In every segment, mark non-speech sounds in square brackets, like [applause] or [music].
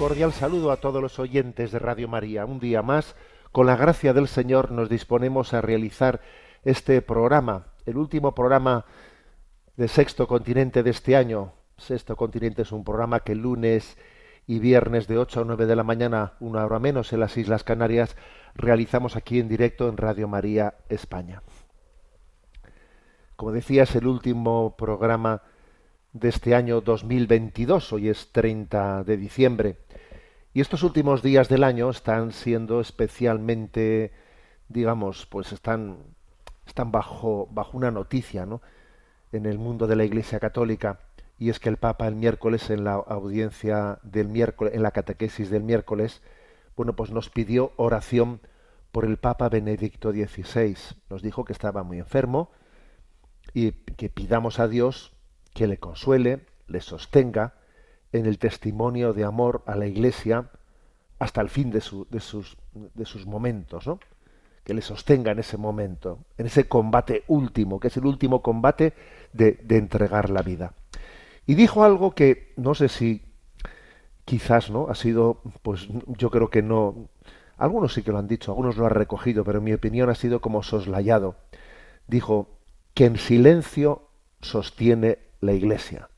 Cordial saludo a todos los oyentes de Radio María. Un día más, con la gracia del Señor, nos disponemos a realizar este programa, el último programa de Sexto Continente de este año. Sexto Continente es un programa que lunes y viernes de 8 a 9 de la mañana, una hora menos en las Islas Canarias, realizamos aquí en directo en Radio María España. Como decía, es el último programa de este año 2022, hoy es 30 de diciembre. Y estos últimos días del año están siendo especialmente, digamos, pues están, están bajo, bajo una noticia, ¿no? En el mundo de la Iglesia Católica. Y es que el Papa el miércoles, en la audiencia del miércoles, en la catequesis del miércoles, bueno, pues nos pidió oración por el Papa Benedicto XVI. Nos dijo que estaba muy enfermo y que pidamos a Dios que le consuele, le sostenga en el testimonio de amor a la Iglesia hasta el fin de, su- de sus, de sus momentos, ¿no? que le sostenga en ese momento, en ese combate último, que es el último combate de, de entregar la vida. Y dijo algo que no sé si quizás no ha sido, pues yo creo que no, algunos sí que lo han dicho, algunos lo han recogido, pero en mi opinión ha sido como soslayado. Dijo que en silencio sostiene la Iglesia.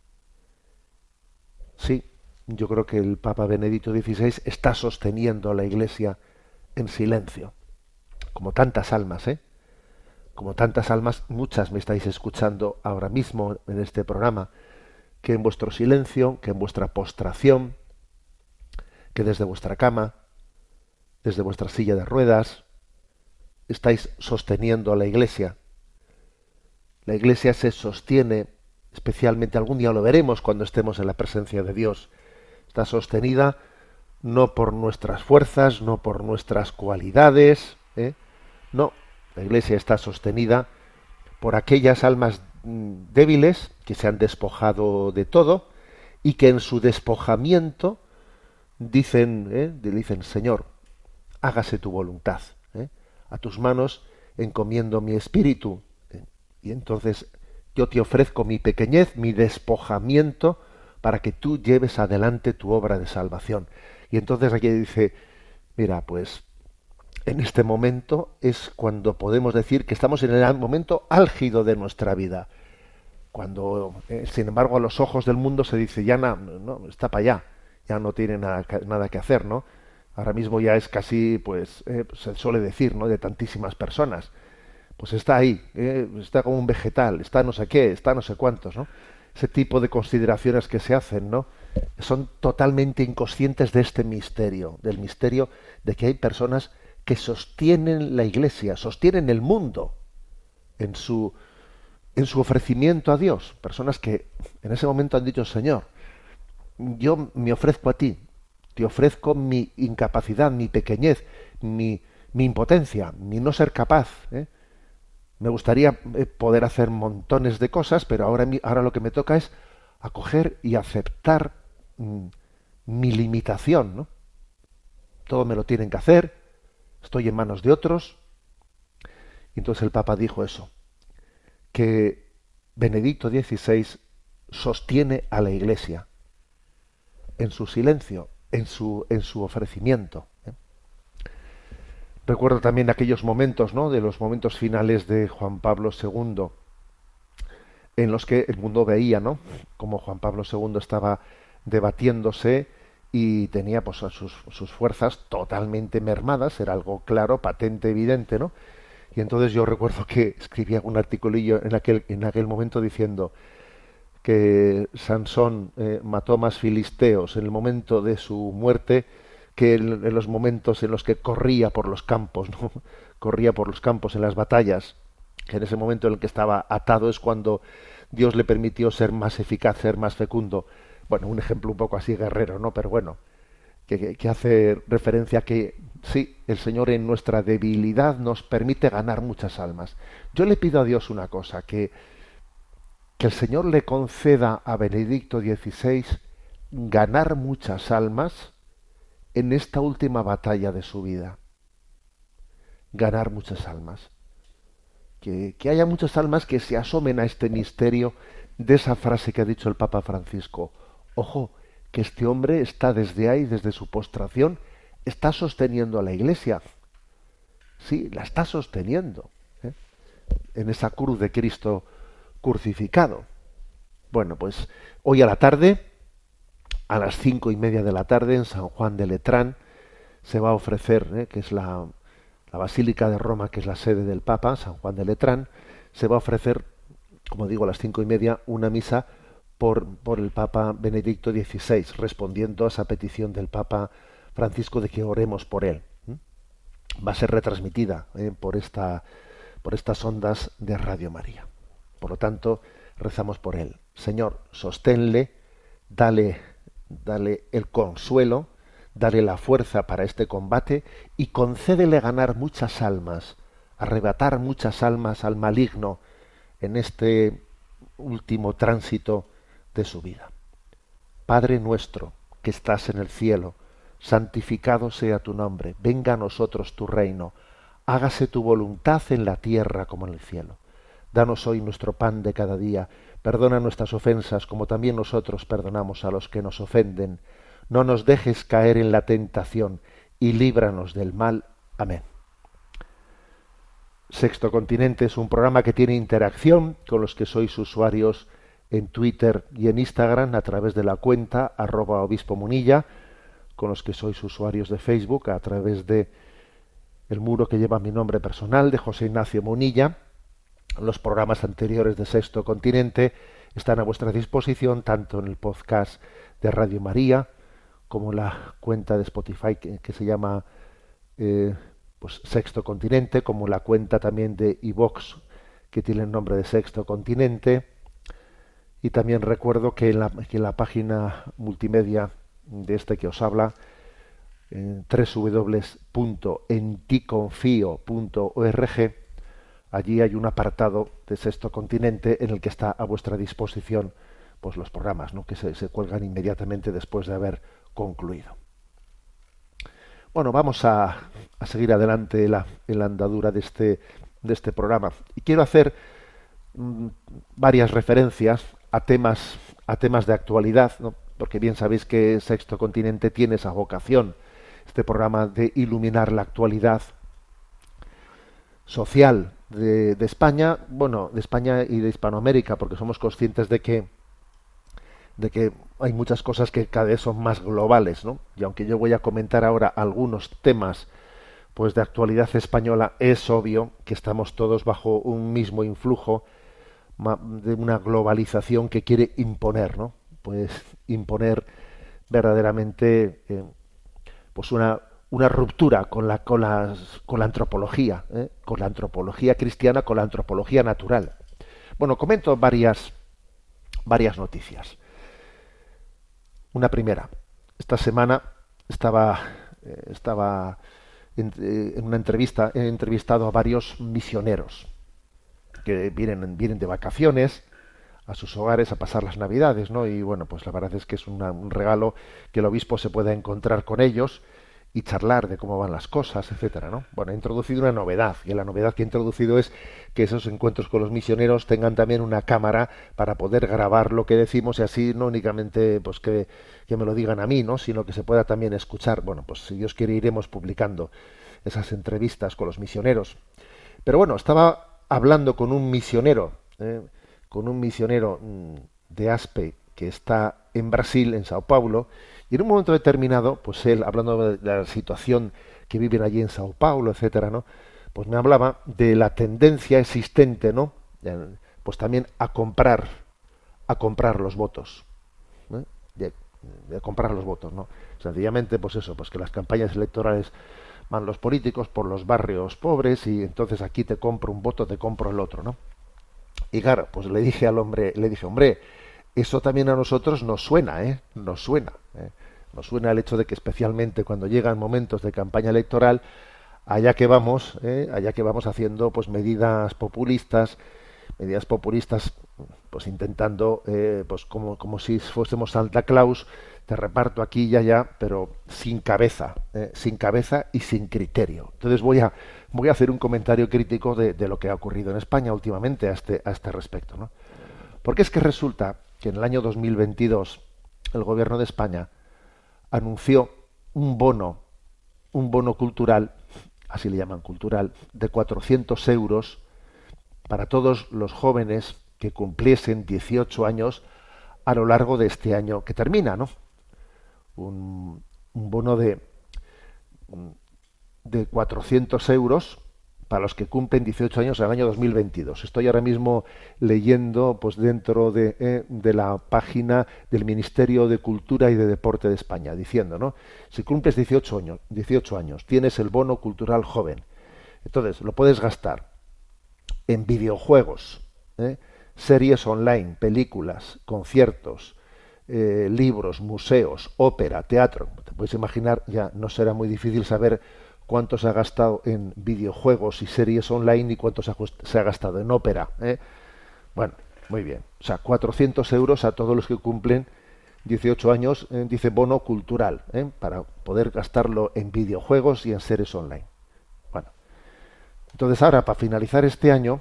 Sí, yo creo que el Papa Benedicto XVI está sosteniendo a la Iglesia en silencio, como tantas almas, ¿eh? Como tantas almas, muchas me estáis escuchando ahora mismo en este programa, que en vuestro silencio, que en vuestra postración, que desde vuestra cama, desde vuestra silla de ruedas, estáis sosteniendo a la Iglesia. La Iglesia se sostiene, especialmente algún día lo veremos cuando estemos en la presencia de Dios. Está sostenida no por nuestras fuerzas, no por nuestras cualidades, ¿eh? no. La Iglesia está sostenida por aquellas almas mm, débiles que se han despojado de todo y que en su despojamiento dicen, ¿eh? dicen Señor, hágase tu voluntad. ¿eh? A tus manos encomiendo mi espíritu. ¿eh? Y entonces yo te ofrezco mi pequeñez, mi despojamiento, para que tú lleves adelante tu obra de salvación. Y entonces aquí dice, mira, pues en este momento es cuando podemos decir que estamos en el momento álgido de nuestra vida. Cuando, eh, sin embargo, a los ojos del mundo se dice, ya no, está para allá, ya no tiene nada, nada que hacer, ¿no? Ahora mismo ya es casi, pues, eh, se suele decir, ¿no? De tantísimas personas. Pues está ahí, eh, está como un vegetal, está no sé qué, está no sé cuántos, ¿no? Ese tipo de consideraciones que se hacen, ¿no? Son totalmente inconscientes de este misterio, del misterio de que hay personas que sostienen la iglesia, sostienen el mundo en su, en su ofrecimiento a Dios. Personas que en ese momento han dicho, Señor, yo me ofrezco a ti, te ofrezco mi incapacidad, mi pequeñez, mi, mi impotencia, mi no ser capaz. ¿eh? Me gustaría eh, poder hacer montones de cosas, pero ahora, ahora lo que me toca es acoger y aceptar mm, mi limitación. ¿no? Todo me lo tienen que hacer, estoy en manos de otros. Entonces el Papa dijo eso, que Benedicto XVI sostiene a la Iglesia en su silencio, en su, en su ofrecimiento. Recuerdo también aquellos momentos, ¿no? De los momentos finales de Juan Pablo II, en los que el mundo veía, ¿no? Como Juan Pablo II estaba debatiéndose y tenía pues sus, sus fuerzas totalmente mermadas, era algo claro, patente, evidente, ¿no? Y entonces yo recuerdo que escribía un articulillo en aquel, en aquel momento diciendo que Sansón eh, mató más filisteos en el momento de su muerte que en, los momentos en los que corría por los campos, ¿no? [laughs] corría por los campos en las batallas, que en ese momento en el que estaba atado es cuando Dios le permitió ser más eficaz, ser más fecundo. Bueno, un ejemplo un poco así guerrero, ¿no? Pero bueno, que, que hace referencia a que sí, el Señor en nuestra debilidad nos permite ganar muchas almas. Yo le pido a Dios una cosa, que, que el Señor le conceda a Benedicto XVI ganar muchas almas en esta última batalla de su vida. Ganar muchas almas. Que, que haya muchas almas que se asomen a este misterio de esa frase que ha dicho el Papa Francisco. Ojo, que este hombre está desde ahí, desde su postración, está sosteniendo a la iglesia. Sí, la está sosteniendo. ¿eh? En esa cruz de Cristo crucificado. Bueno, pues hoy a la tarde, a las cinco y media de la tarde, en San Juan de Letrán, se va a ofrecer, ¿eh? que es la, Basílica de Roma, que es la sede del Papa, San Juan de Letrán, se va a ofrecer, como digo, a las cinco y media, una misa por, por el Papa Benedicto XVI, respondiendo a esa petición del Papa Francisco de que oremos por él. Va a ser retransmitida ¿eh? por, por estas ondas de Radio María. Por lo tanto, rezamos por él. Señor, sosténle, dale, dale el consuelo, dale la fuerza para este combate y concédele ganar muchas almas, arrebatar muchas almas al maligno en este último tránsito de su vida. Padre nuestro, que estás en el cielo, santificado sea tu nombre, venga a nosotros tu reino, hágase tu voluntad en la tierra como en el cielo. Danos hoy nuestro pan de cada día, perdona nuestras ofensas como también nosotros perdonamos a los que nos ofenden. No nos dejes caer en la tentación y líbranos del mal. Amén. Sexto Continente es un programa que tiene interacción con los que sois usuarios en Twitter y en Instagram a través de la cuenta arroba obispo munilla, con los que sois usuarios de Facebook a través de el muro que lleva mi nombre personal de José Ignacio Munilla. Los programas anteriores de Sexto Continente están a vuestra disposición tanto en el podcast de Radio María como en la cuenta de Spotify que, que se llama eh, pues Sexto Continente, como la cuenta también de iVox que tiene el nombre de Sexto Continente. Y también recuerdo que en la, que en la página multimedia de este que os habla, en www.enticonfio.org, allí hay un apartado de Sexto Continente en el que está a vuestra disposición pues los programas ¿no? que se, cuelgan inmediatamente después de haber concluido. Bueno, vamos a, a seguir adelante la, en la andadura de este, de este programa. Y quiero hacer mm, varias referencias a temas, a temas de actualidad, ¿no? porque bien sabéis que Sexto Continente tiene esa vocación, este programa de iluminar la actualidad social de, España, bueno, de España y de Hispanoamérica, porque somos conscientes de que de que hay muchas cosas que cada vez son más globales, ¿no? Y aunque yo voy a comentar ahora algunos temas pues de actualidad española, es obvio que estamos todos bajo un mismo influjo de una globalización que quiere imponer, ¿no? Pues imponer verdaderamente eh, pues una, una ruptura con la, con, las, con la antropología, ¿eh? con la antropología cristiana, con la antropología natural. Bueno, comento varias, varias noticias. Una primera. Esta semana estaba, eh, estaba en, en, una entrevista, he entrevistado a varios misioneros que vienen, vienen de vacaciones a sus hogares a pasar las navidades, ¿no? Y bueno, pues la verdad es que es un regalo que el obispo se pueda encontrar con ellos y charlar de cómo van las cosas, etcétera, ¿no? Bueno, he introducido una novedad, y la novedad que he introducido es que esos encuentros con los misioneros tengan también una cámara para poder grabar lo que decimos y así no únicamente pues que, que me lo digan a mí, ¿no? sino que se pueda también escuchar. Bueno, pues si Dios quiere iremos publicando esas entrevistas con los misioneros. Pero bueno, estaba hablando con un misionero, ¿eh? con un misionero mm, de Aspe que está en Brasil, en Sao Paulo, y en un momento determinado, pues él, hablando de la situación que viven allí en Sao Paulo, etcétera, ¿no? Pues me hablaba de la tendencia existente, ¿no? Pues también a comprar, a comprar los votos, ¿eh? de, comprar los votos, ¿no? Sencillamente, pues eso, pues que las campañas electorales van los políticos por los barrios pobres y entonces aquí te compro un voto, te compro el otro, ¿no? Y claro, pues le dije al hombre, le dije, hombre, eso también a nosotros nos suena, ¿eh? Nos suena. ¿eh? Nos suena el hecho de que especialmente cuando llegan momentos de campaña electoral, allá que vamos, ¿eh? allá que vamos haciendo pues medidas populistas, medidas populistas, pues intentando, eh, pues como, como si fuésemos Santa Claus, te reparto aquí y allá, pero sin cabeza, ¿eh? sin cabeza y sin criterio. Entonces voy a, voy a hacer un comentario crítico de, de, lo que ha ocurrido en España últimamente a este, a este respecto. ¿no? Porque es que resulta que en el año 2022 el gobierno de España anunció un bono, un bono cultural, así le llaman cultural, de 400 euros para todos los jóvenes que cumpliesen 18 años a lo largo de este año que termina, ¿no? Un, un bono de, de 400 euros para los que cumplen 18 años en el año 2022. Estoy ahora mismo leyendo pues dentro de, eh, de, la página del Ministerio de Cultura y de Deporte de España, diciendo, ¿no? Si cumples 18 años, 18 años, tienes el bono cultural joven. Entonces, lo puedes gastar en videojuegos, ¿eh? series online, películas, conciertos, eh, libros, museos, ópera, teatro. Te puedes imaginar, ya no será muy difícil saber cuánto se ha gastado en videojuegos y series online y cuánto se ha, gastado en ópera. ¿eh? Bueno, muy bien. O sea, 400 euros a todos los que cumplen 18 años, eh, dice bono cultural, ¿eh? para poder gastarlo en videojuegos y en series online. Bueno, entonces ahora, para finalizar este año,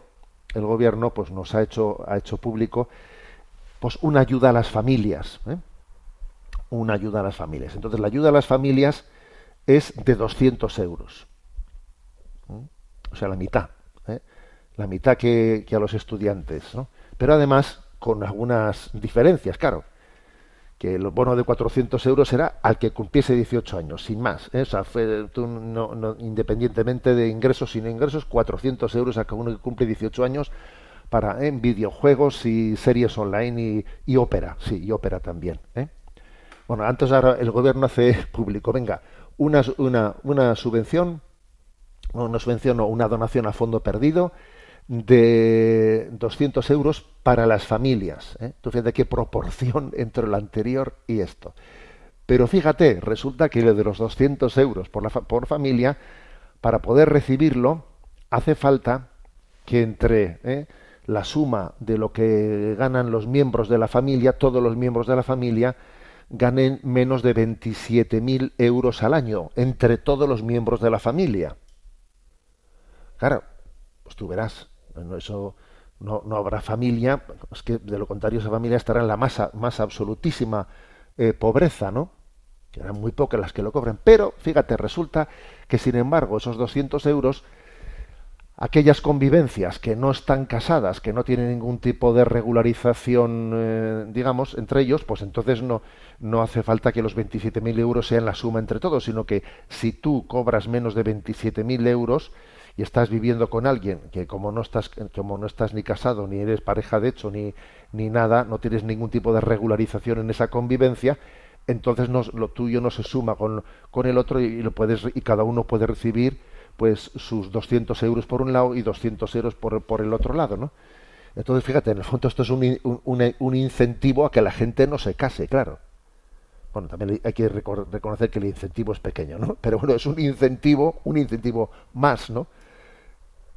el gobierno pues nos ha hecho, ha hecho público pues una ayuda a las familias. Una ayuda a las familias. Entonces, la ayuda a las familias es de 200 euros. O sea, la mitad. ¿eh? La mitad que, a los estudiantes. ¿no? Pero además con algunas diferencias, claro. Que el bono de 400 euros será al que cumpliese 18 años, sin más. ¿eh? O sea, fue, tú no, no, independientemente de ingresos sin ingresos, 400 euros a cada uno que cumple 18 años para en videojuegos y series online y, y ópera. Sí, y ópera también. ¿eh? Bueno, antes ahora el gobierno hace [laughs] público, venga, una, una, una subvención, una subvención o una donación a fondo perdido de 200 euros para las familias. ¿eh? Tú fíjate qué proporción [laughs] entre lo anterior y esto. Pero fíjate, resulta que lo de los 200 euros por, la por familia, para poder recibirlo, hace falta que entre ¿eh? la suma de lo que ganan los miembros de la familia, todos los miembros de la familia, ganen menos de 27.000 euros al año entre todos los miembros de la familia. Claro, pues tú verás, eso no, no habrá familia, es que de lo contrario esa familia estará en la más, más absolutísima eh, pobreza, ¿no? Que eran muy pocas las que lo cobren. Pero, fíjate, resulta que sin embargo esos 200 euros aquellas convivencias que no están casadas, que no tienen ningún tipo de regularización, eh, digamos, entre ellos, pues entonces no, no hace falta que los 27.000 euros sean la suma entre todos, sino que si tú cobras menos de 27.000 euros y estás viviendo con alguien que como no estás, como no estás ni casado, ni eres pareja de hecho, ni, ni nada, no tienes ningún tipo de regularización en esa convivencia, entonces no, lo tuyo no se suma con, con el otro y, lo puedes, y cada uno puede recibir pues sus 200 euros por un lado y 200 euros por, por el otro lado, ¿no? Entonces, fíjate, en el fondo esto es un, un, un, incentivo a que la gente no se case, claro. Bueno, también hay que reconocer que el incentivo es pequeño, ¿no? Pero bueno, es un incentivo, un incentivo más, ¿no?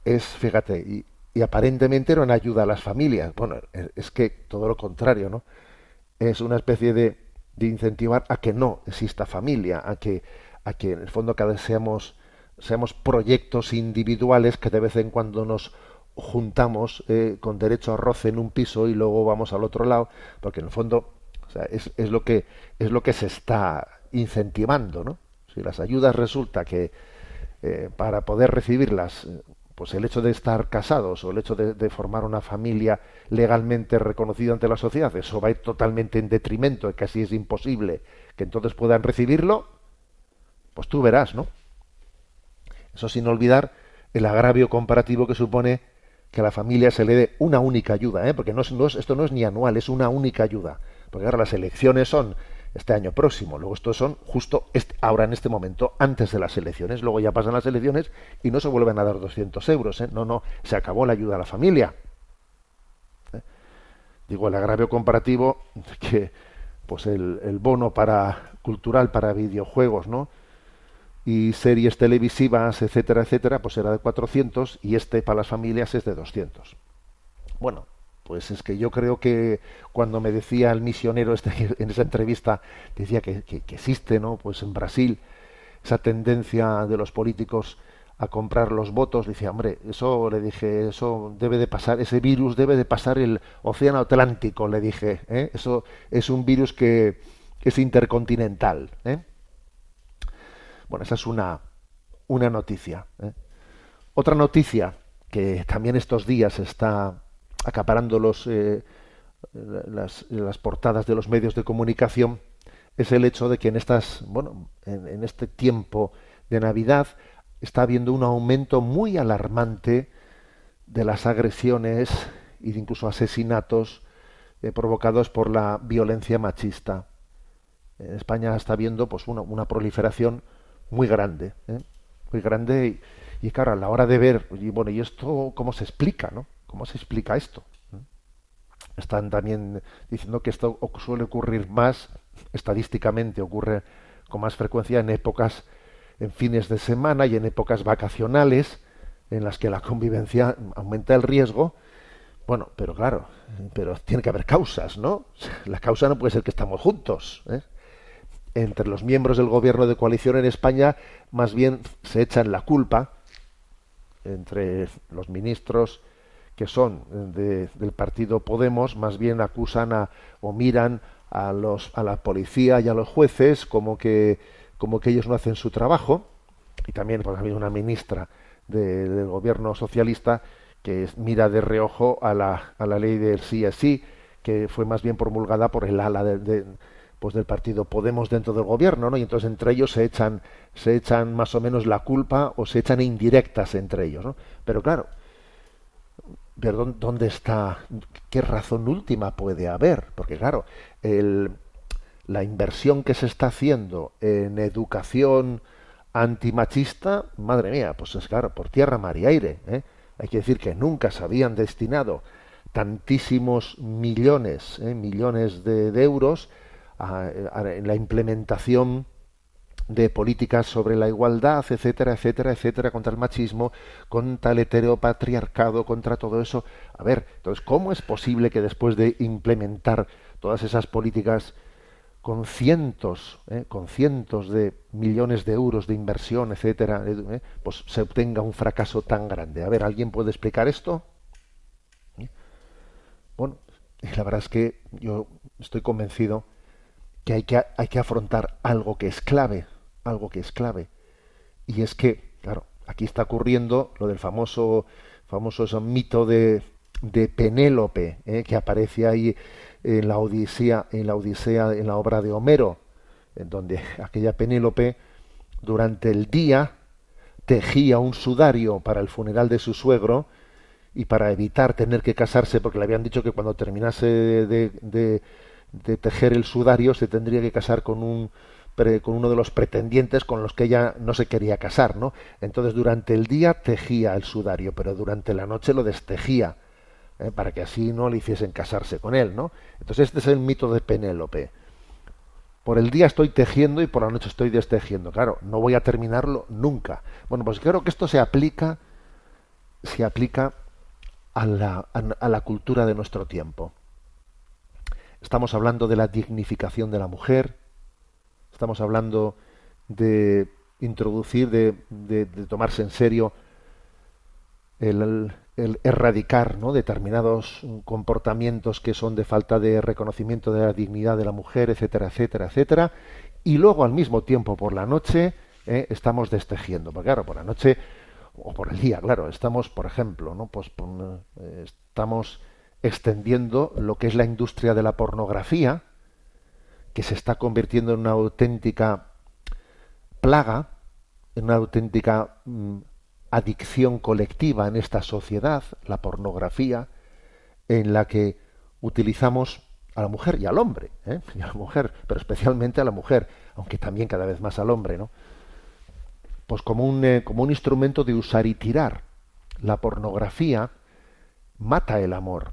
Es, fíjate, y, aparentemente era una ayuda a las familias. Bueno, es que todo lo contrario, ¿no? Es una especie de, de incentivar a que no exista familia, a que a que en el fondo cada vez seamos, seamos proyectos individuales que de vez en cuando nos juntamos eh, con derecho a roce en un piso y luego vamos al otro lado, porque en el fondo es, es, lo que es lo que se está incentivando, ¿no? Si las ayudas resulta que eh, para poder recibirlas, eh, pues el hecho de estar casados o el hecho de, formar una familia legalmente reconocida ante la sociedad, eso va a ir totalmente en detrimento, casi es imposible que entonces puedan recibirlo, pues tú verás, ¿no? Eso sin olvidar el agravio comparativo que supone que a la familia se le dé una única ayuda, ¿eh? porque no es, no es, esto no es ni anual, es una única ayuda. Porque ahora las elecciones son este año próximo, luego estos son justo ahora en este momento, antes de las elecciones, luego ya pasan las elecciones y no se vuelven a dar 200 euros, ¿eh? no, no, se acabó la ayuda a la familia. ¿Eh? Digo, el agravio comparativo [laughs] que pues el, el bono para cultural para videojuegos, ¿no? Y series televisivas, etcétera, etcétera, pues era de 400 y este para las familias es de 200. Bueno, pues es que yo creo que cuando me decía el misionero este, en esa entrevista, decía que, que, que, existe, ¿no? Pues en Brasil esa tendencia de los políticos a comprar los votos, decía, hombre, eso le dije, eso debe de pasar, ese virus debe de pasar el océano Atlántico, le dije, ¿eh? eso es un virus que es intercontinental, ¿eh? Bueno, esa es una, una noticia. ¿eh? Otra noticia que también estos días está acaparando los, eh, las, portadas de los medios de comunicación es el hecho de que en estas, bueno, en, este tiempo de Navidad está habiendo un aumento muy alarmante de las agresiones e incluso asesinatos eh, provocados por la violencia machista. En España está habiendo pues una proliferación muy grande, ¿eh? muy grande y, y, claro, a la hora de ver, y bueno, ¿y esto cómo se explica, no? ¿Cómo se explica esto? ¿Eh? Están también diciendo que esto suele ocurrir más, estadísticamente ocurre con más frecuencia en épocas, en fines de semana y en épocas vacacionales, en las que la convivencia aumenta el riesgo. Bueno, pero claro, pero tiene que haber causas, ¿no? [laughs] La causa no puede ser que estamos juntos. ¿eh? Entre los miembros del gobierno de coalición en España más bien se echan la culpa entre los ministros que son de, del partido Podemos más bien acusan a, o miran a los a la policía y a los jueces como que como que ellos no hacen su trabajo. Y también pues, ha habido una ministra de, del gobierno socialista que mira de reojo a la, a la ley del sí es sí que fue más bien promulgada por el ala de pues del partido Podemos dentro del gobierno, ¿no? Y entonces entre ellos se echan se echan más o menos la culpa o se echan indirectas entre ellos, ¿no? Pero claro, perdón, ¿dónde está qué razón última puede haber? Porque claro, el, la inversión que se está haciendo en educación antimachista, madre mía, pues es claro, por tierra, mar y aire, ¿eh? Hay que decir que nunca se habían destinado tantísimos millones, ¿eh? millones de, de euros a, a, la implementación de políticas sobre la igualdad, etcétera, etcétera, etcétera, contra el machismo, contra el heteropatriarcado, contra todo eso. A ver, entonces, ¿cómo es posible que después de implementar todas esas políticas con cientos, eh, con cientos de millones de euros de inversión, etcétera, eh, pues se obtenga un fracaso tan grande? A ver, ¿alguien puede explicar esto? ¿Eh? Bueno, la verdad es que yo estoy convencido que hay que, hay que afrontar algo que es clave, algo que es clave. Y es que, claro, aquí está ocurriendo lo del famoso, famoso mito de, de Penélope, ¿eh? que aparece ahí en la Odisea, en la Odisea, en la obra de Homero, en donde [laughs] aquella Penélope durante el día tejía un sudario para el funeral de su suegro y para evitar tener que casarse, porque le habían dicho que cuando terminase de, de, de tejer el sudario se tendría que casar con un con uno de los pretendientes con los que ella no se quería casar, ¿no? Entonces durante el día tejía el sudario, pero durante la noche lo destejía, ¿eh? para que así no le hiciesen casarse con él, ¿no? Entonces este es el mito de Penélope. Por el día estoy tejiendo y por la noche estoy destejiendo. Claro, no voy a terminarlo nunca. Bueno, pues creo que esto se aplica, se aplica a la, a la cultura de nuestro tiempo. Estamos hablando de la dignificación de la mujer, estamos hablando de introducir, de, de- tomarse en serio el, erradicar ¿no? determinados comportamientos que son de falta de reconocimiento de la dignidad de la mujer, etcétera, etcétera, etcétera, y luego al mismo tiempo por la noche ¿eh? estamos destejiendo, porque claro, por la noche o por el día, claro, estamos, por ejemplo, ¿no? pues eh, estamos extendiendo lo que es la industria de la pornografía, que se está convirtiendo en una auténtica plaga, en una auténtica mm, adicción colectiva en esta sociedad, la pornografía, en la que utilizamos a la mujer y al hombre, ¿eh? [laughs] y a la mujer, pero especialmente a la mujer, aunque también cada vez más al hombre, ¿no? Pues como un, eh, como un instrumento de usar y tirar. La pornografía mata el amor.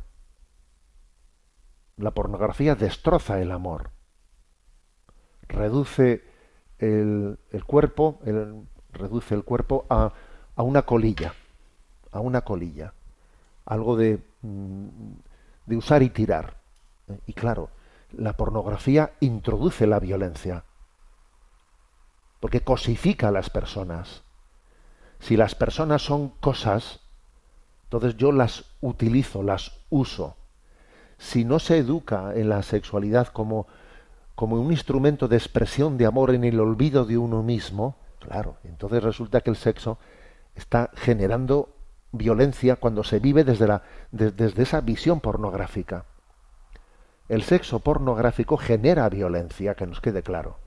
La pornografía destroza el amor. Reduce el, cuerpo, reduce el cuerpo a, a una colilla, a una colilla, algo de, mm, de usar y tirar. Y claro, la pornografía introduce la violencia, porque cosifica a las personas. Si las personas son cosas, entonces yo las utilizo, las uso. Si no se educa en la sexualidad como, como un instrumento de expresión de amor en el olvido de uno mismo, claro, entonces resulta que el sexo está generando violencia cuando se vive desde, la, de- desde esa visión pornográfica. El sexo pornográfico genera violencia, que nos quede claro.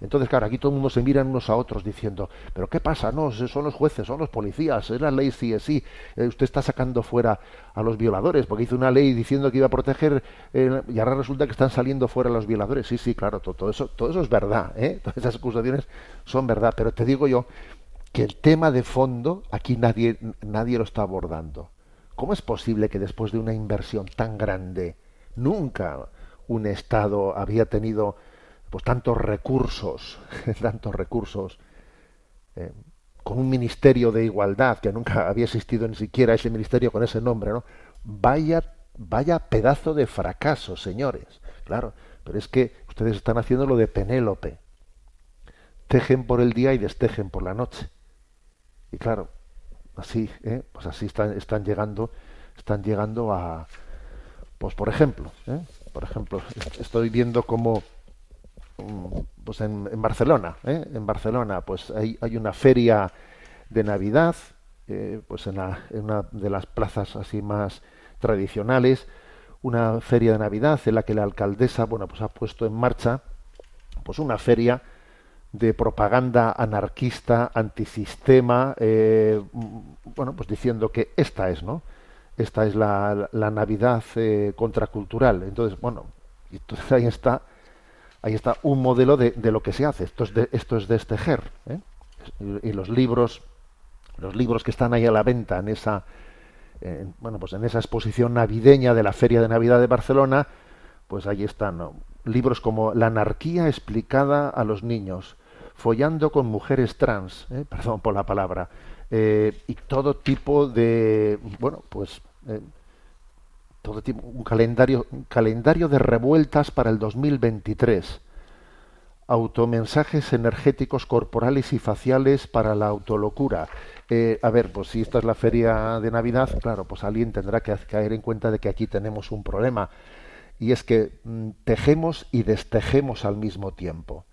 Entonces, claro, aquí todo el mundo se miran unos a otros diciendo, pero ¿qué pasa? No, son los jueces, son los policías, es la ley sí. Eh, usted está sacando fuera a los violadores, porque hizo una ley diciendo que iba a proteger, eh, y ahora resulta que están saliendo fuera los violadores. Sí, sí, claro, todo, todo eso, todo eso es verdad, ¿eh? [laughs] Todas esas acusaciones son verdad, pero te digo yo que el tema de fondo aquí nadie, nadie lo está abordando. ¿Cómo es posible que después de una inversión tan grande, nunca un Estado había tenido pues tantos recursos, [laughs] tantos recursos, eh, con un ministerio de igualdad que nunca había existido ni siquiera ese ministerio con ese nombre, ¿no? Vaya, vaya pedazo de fracaso, señores. Claro, pero es que ustedes están haciendo lo de Penélope. Tejen por el día y destejen por la noche. Y claro, así, ¿eh? pues así están, llegando, están llegando a, pues por ejemplo, ¿eh? por ejemplo, estoy viendo cómo pues en, Barcelona, ¿eh? en Barcelona, pues hay, hay una feria de Navidad, eh, pues en, la- en una de las plazas así más tradicionales, una feria de Navidad en la que la alcaldesa, bueno, pues ha puesto en marcha, pues una feria de propaganda anarquista, antisistema, eh, mm, bueno, pues diciendo que esta es, ¿no? Esta es la, la Navidad eh, contracultural. Entonces, bueno, entonces ahí está ahí está un modelo de, de lo que se hace. Esto es, de, esto es destejer. ¿eh? Y, los libros, los libros que están ahí a la venta en esa, bueno, pues en esa exposición navideña de la Feria de Navidad de Barcelona, pues ahí están libros como La anarquía explicada a los niños, Follando con mujeres trans, ¿eh? [laughs] perdón por la palabra, eh, y todo tipo de, bueno, pues un calendario, un calendario de revueltas para el 2023. Automensajes energéticos corporales y faciales para la autolocura. Eh, a ver, pues si esta es la feria de Navidad, claro, pues alguien tendrá que caer en cuenta de que aquí tenemos un problema. Y es que mm, tejemos y destejemos al mismo tiempo.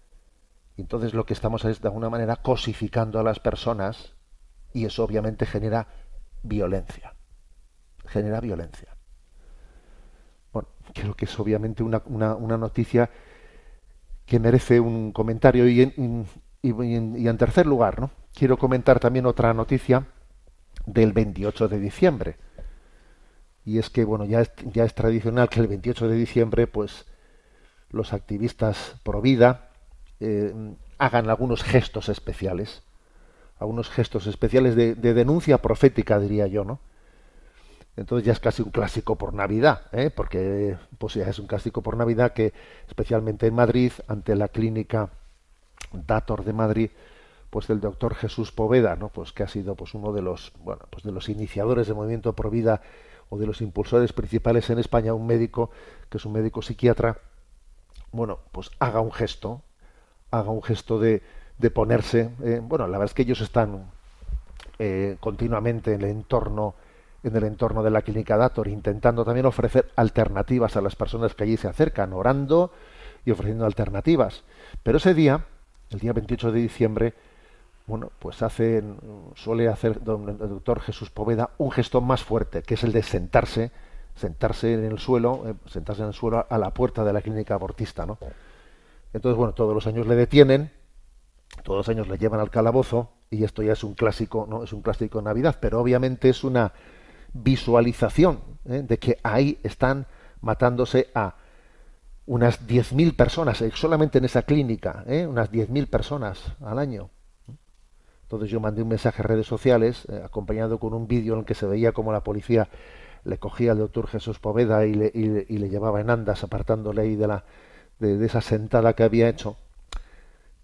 Entonces lo que estamos es de alguna manera cosificando a las personas y eso obviamente genera violencia. Genera violencia. Creo que es obviamente una, una, una noticia que merece un comentario y en, y, y en, y en tercer lugar, ¿no? Quiero comentar también otra noticia del 28 de diciembre. Y es que, bueno, ya es, ya es tradicional que el 28 de diciembre, pues, los activistas pro vida eh, hagan algunos gestos especiales, algunos gestos especiales de, de, denuncia profética, diría yo, ¿no? Entonces ya es casi un clásico por Navidad, ¿eh? porque pues ya es un clásico por Navidad que, especialmente en Madrid, ante la clínica Dator de Madrid, pues del doctor Jesús Poveda, ¿no? Pues que ha sido pues uno de los, bueno, pues de los iniciadores del movimiento pro vida o de los impulsores principales en España, un médico que es un médico psiquiatra, bueno, pues haga un gesto, haga un gesto de, de ponerse, eh, bueno, la verdad es que ellos están eh, continuamente en el entorno en el entorno de la clínica Dator, intentando también ofrecer alternativas a las personas que allí se acercan, orando y ofreciendo alternativas. Pero ese día, el día 28 de diciembre, bueno, pues hace, suele hacer don, el doctor Jesús Poveda un gesto más fuerte, que es el de sentarse, sentarse en el suelo, eh, sentarse en el suelo a la puerta de la clínica abortista, ¿no? Entonces, bueno, todos los años le detienen, todos los años le llevan al calabozo y esto ya es un clásico, no es un clásico Navidad, pero obviamente es una visualización ¿eh? de que ahí están matándose a unas 10.000 personas, eh, solamente en esa clínica, ¿eh? unas 10.000 personas al año. Entonces yo mandé un mensaje a redes sociales acompañado con un vídeo en el que se veía como la policía le cogía al doctor Jesús Poveda y le, y le, llevaba en andas apartándole ahí de, la, de esa sentada que había hecho.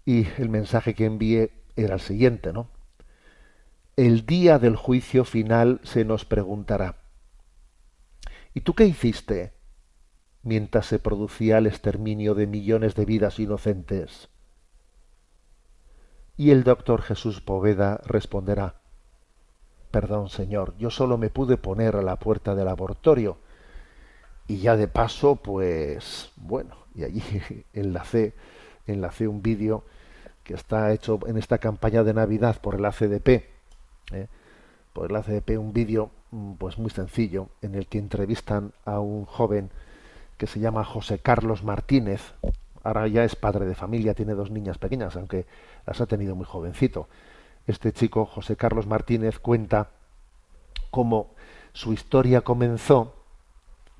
Y el mensaje que envié era el siguiente, ¿no? El día del juicio final se nos preguntará, ¿y tú qué hiciste mientras se producía el exterminio de millones de vidas inocentes? Y el doctor Jesús Poveda responderá, Perdón, Señor, yo solo me pude poner a la puerta del laboratorio. Y ya de paso, pues, bueno, y allí [laughs] enlacé, enlacé un vídeo que está hecho en esta campaña de Navidad por el ACDP, ¿eh? por el ACDP, un vídeo mm, pues muy sencillo en el que entrevistan a un joven que se llama José Carlos Martínez. Ahora ya es padre de familia, tiene dos niñas pequeñas, aunque las ha tenido muy jovencito. Este chico, José Carlos Martínez, cuenta cómo su historia comenzó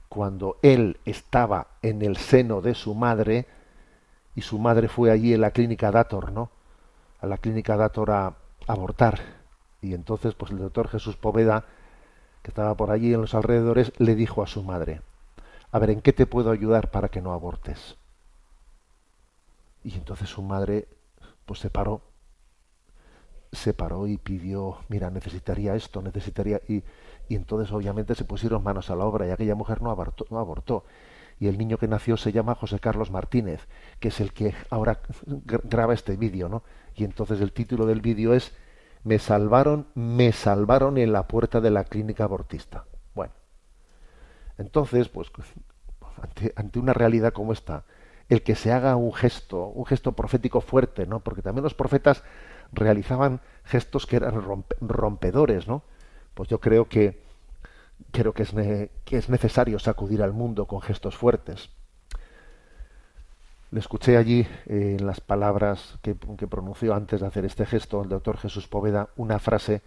cuando él estaba en el seno de su madre, y su madre fue allí en la clínica Dator, ¿no? A la clínica Dator a, abortar. Y entonces, pues el doctor Jesús Poveda, que estaba por allí en los alrededores, le dijo a su madre, a ver, ¿en qué te puedo ayudar para que no abortes? Y entonces su madre, pues se paró, se paró y pidió, mira, necesitaría esto, necesitaría... Y, y entonces obviamente se pusieron manos a la obra y aquella mujer no abortó, no abortó y el niño que nació se llama José Carlos Martínez, que es el que ahora [laughs] graba este vídeo, ¿no? Y entonces el título del vídeo es Me salvaron, me salvaron en la puerta de la clínica abortista. Bueno, entonces, pues ante, ante una realidad como esta, el que se haga un gesto, un gesto profético fuerte, ¿no? Porque también los profetas realizaban gestos que eran rompedores, ¿no? Pues yo creo que creo que es necesario sacudir al mundo con gestos fuertes. Le escuché allí eh, en las palabras que, pronunció antes de hacer este gesto el doctor Jesús Poveda una frase,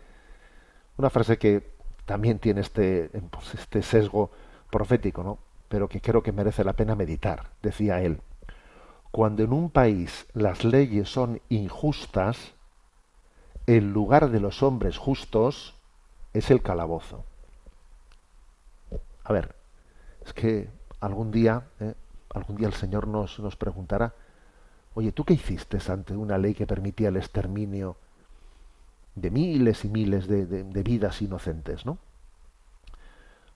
una frase que también tiene este, pues, este sesgo profético, ¿no? pero que creo que merece la pena meditar. Decía él, cuando en un país las leyes son injustas, el lugar de los hombres justos es el calabozo. A ver, es que algún día, eh, algún día el Señor nos, nos preguntará, oye, ¿tú qué hiciste ante una ley que permitía el exterminio de miles y miles de, de vidas inocentes, ¿no?